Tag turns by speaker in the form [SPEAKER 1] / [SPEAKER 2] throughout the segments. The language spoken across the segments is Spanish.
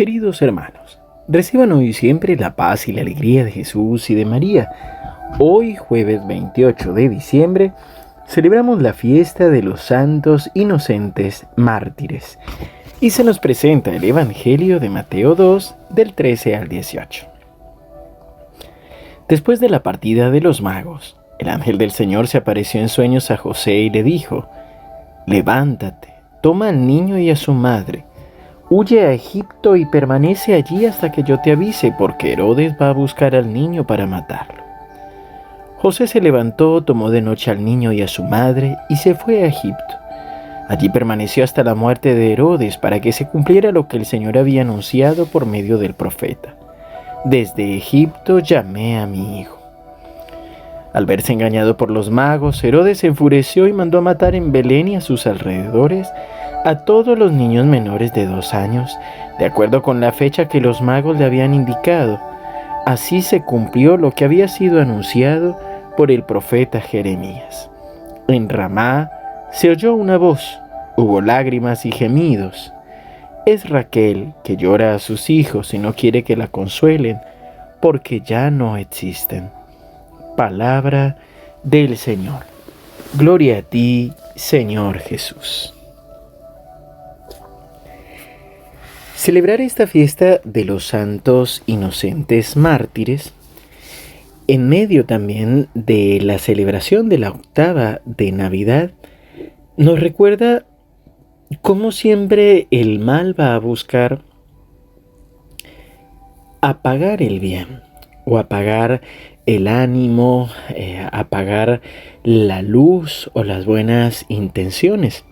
[SPEAKER 1] Queridos hermanos, reciban hoy siempre la paz y la alegría de Jesús y de María. Hoy, jueves 28 de diciembre, celebramos la fiesta de los santos inocentes mártires y se nos presenta el Evangelio de Mateo 2 del 13 al 18. Después de la partida de los magos, el ángel del Señor se apareció en sueños a José y le dijo, Levántate, toma al niño y a su madre Huye a Egipto y permanece allí hasta que yo te avise, porque Herodes va a buscar al niño para matarlo. José se levantó, tomó de noche al niño y a su madre y se fue a Egipto. Allí permaneció hasta la muerte de Herodes para que se cumpliera lo que el Señor había anunciado por medio del profeta. Desde Egipto llamé a mi hijo. Al verse engañado por los magos, Herodes se enfureció y mandó a matar en Belén y a sus alrededores a todos los niños menores de dos años, de acuerdo con la fecha que los magos le habían indicado. Así se cumplió lo que había sido anunciado por el profeta Jeremías. En Ramá se oyó una voz, hubo lágrimas y gemidos. Es Raquel que llora a sus hijos y no quiere que la consuelen, porque ya no existen. Palabra del Señor. Gloria a ti, Señor Jesús. Celebrar esta fiesta de los santos inocentes mártires, en medio también de la celebración de la octava de Navidad, nos recuerda cómo siempre el mal va a buscar apagar el bien o apagar el ánimo, eh, apagar la luz o las buenas intenciones.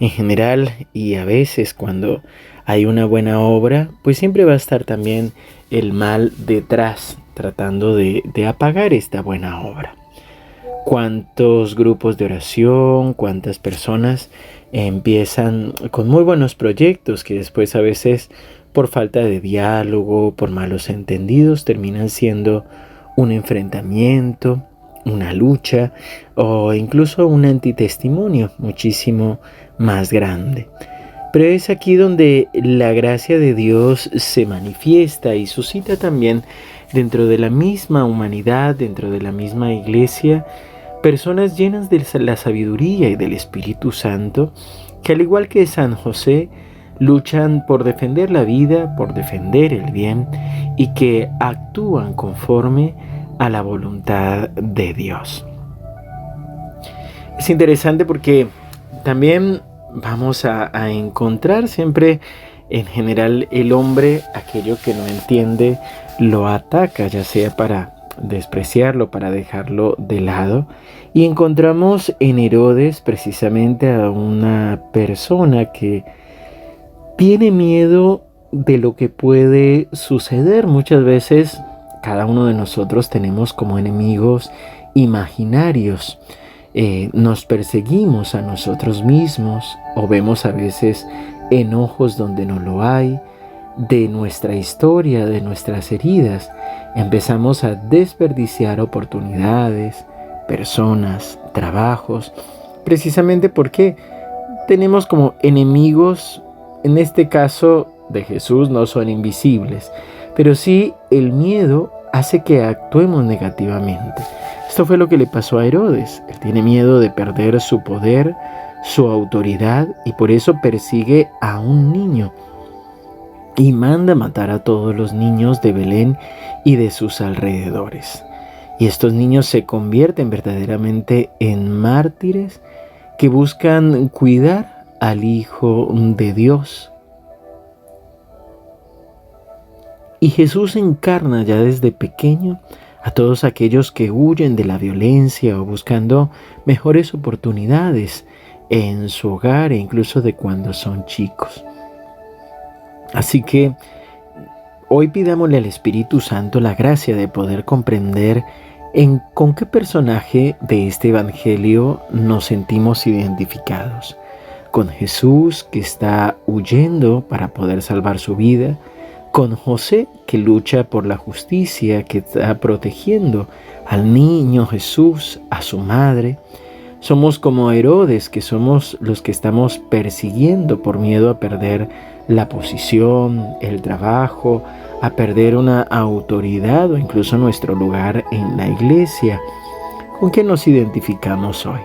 [SPEAKER 1] En general y a veces cuando hay una buena obra, pues siempre va a estar también el mal detrás, tratando de, apagar esta buena obra. Cuántos grupos de oración, cuántas personas empiezan con muy buenos proyectos que después a veces por falta de diálogo, por malos entendidos, terminan siendo un enfrentamiento, una lucha o incluso un antitestimonio muchísimo más grande. Pero es aquí donde la gracia de Dios se manifiesta y suscita también dentro de la misma humanidad, dentro de la misma iglesia, personas llenas de la sabiduría y del Espíritu Santo, que al igual que San José, luchan por defender la vida, por defender el bien y que actúan conforme a la voluntad de Dios. Es interesante porque también vamos a, encontrar siempre en general el hombre aquello que no entiende lo ataca, ya sea para despreciarlo, para dejarlo de lado. Y encontramos en Herodes precisamente a una persona que tiene miedo de lo que puede suceder. Muchas veces cada uno de nosotros tenemos como enemigos imaginarios. Eh, nos perseguimos a nosotros mismos o vemos a veces enojos donde no lo hay, de nuestra historia, de nuestras heridas, empezamos a desperdiciar oportunidades, personas, trabajos, precisamente porque tenemos como enemigos, en este caso de Jesús no son invisibles, pero sí el miedo hace que actuemos negativamente. Esto fue lo que le pasó a Herodes. Él tiene miedo de perder su poder, su autoridad y por eso persigue a un niño y manda matar a todos los niños de Belén y de sus alrededores. Y estos niños se convierten verdaderamente en mártires que buscan cuidar al Hijo de Dios. Y Jesús encarna ya desde pequeño a todos aquellos que huyen de la violencia o buscando mejores oportunidades en su hogar e incluso de cuando son chicos. Así que hoy pidámosle al Espíritu Santo la gracia de poder comprender en con qué personaje de este Evangelio nos sentimos identificados. Con Jesús que está huyendo para poder salvar su vida, con José que lucha por la justicia, que está protegiendo al niño Jesús, a su madre. Somos como Herodes, que somos los que estamos persiguiendo por miedo a perder la posición, el trabajo, a perder una autoridad o incluso nuestro lugar en la iglesia. ¿Con qué nos identificamos hoy?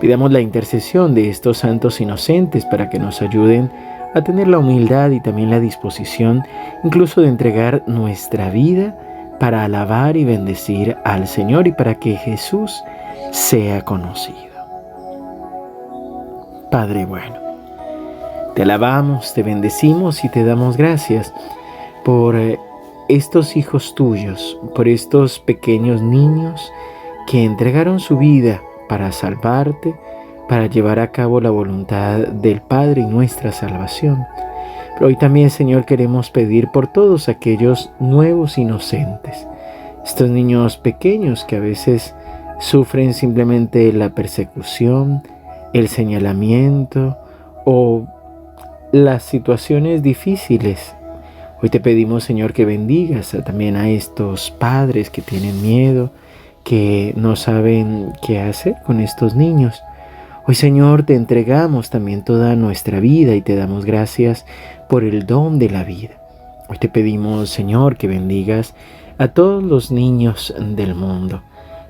[SPEAKER 1] Pidamos la intercesión de estos santos inocentes para que nos ayuden a tener la humildad y también la disposición incluso de entregar nuestra vida para alabar y bendecir al Señor y para que Jesús sea conocido. Padre bueno, te alabamos, te bendecimos y te damos gracias por eh, estos hijos tuyos, por estos pequeños niños que entregaron su vida para salvarte, para llevar a cabo la voluntad del Padre y nuestra salvación. Pero hoy también, Señor, queremos pedir por todos aquellos nuevos inocentes, estos niños pequeños que a veces sufren simplemente la persecución, el señalamiento o las situaciones difíciles Hoy te pedimos, Señor, que bendigas también a estos padres que tienen miedo, que no saben qué hacer con estos niños. Hoy, Señor, te entregamos también toda nuestra vida y te damos gracias por el don de la vida. Hoy te pedimos, Señor, que bendigas a todos los niños del mundo.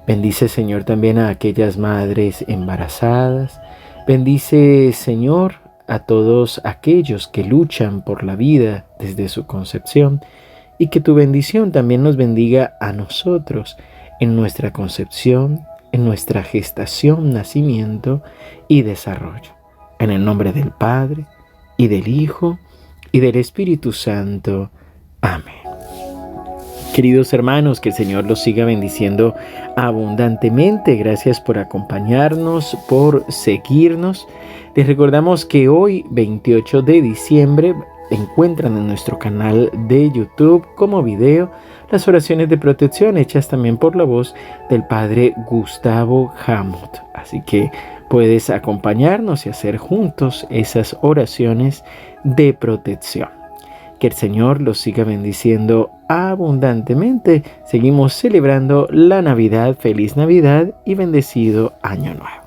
[SPEAKER 1] Bendice, Señor, también a aquellas madres embarazadas. Bendice, Señor, a todos aquellos que luchan por la vida desde su concepción y que tu bendición también nos bendiga a nosotros en nuestra concepción, en nuestra gestación, nacimiento y desarrollo. En el nombre del Padre y del Hijo y del Espíritu Santo. Amén. Queridos hermanos, que el Señor los siga bendiciendo abundantemente. Gracias por acompañarnos, por seguirnos. Les recordamos que hoy, 28 de diciembre, encuentran en nuestro canal de YouTube como video las oraciones de protección hechas también por la voz del Padre Gustavo Hamut. Así que puedes acompañarnos y hacer juntos esas oraciones de protección. Que el Señor los siga bendiciendo abundantemente. Seguimos celebrando la Navidad. Feliz Navidad y bendecido Año Nuevo.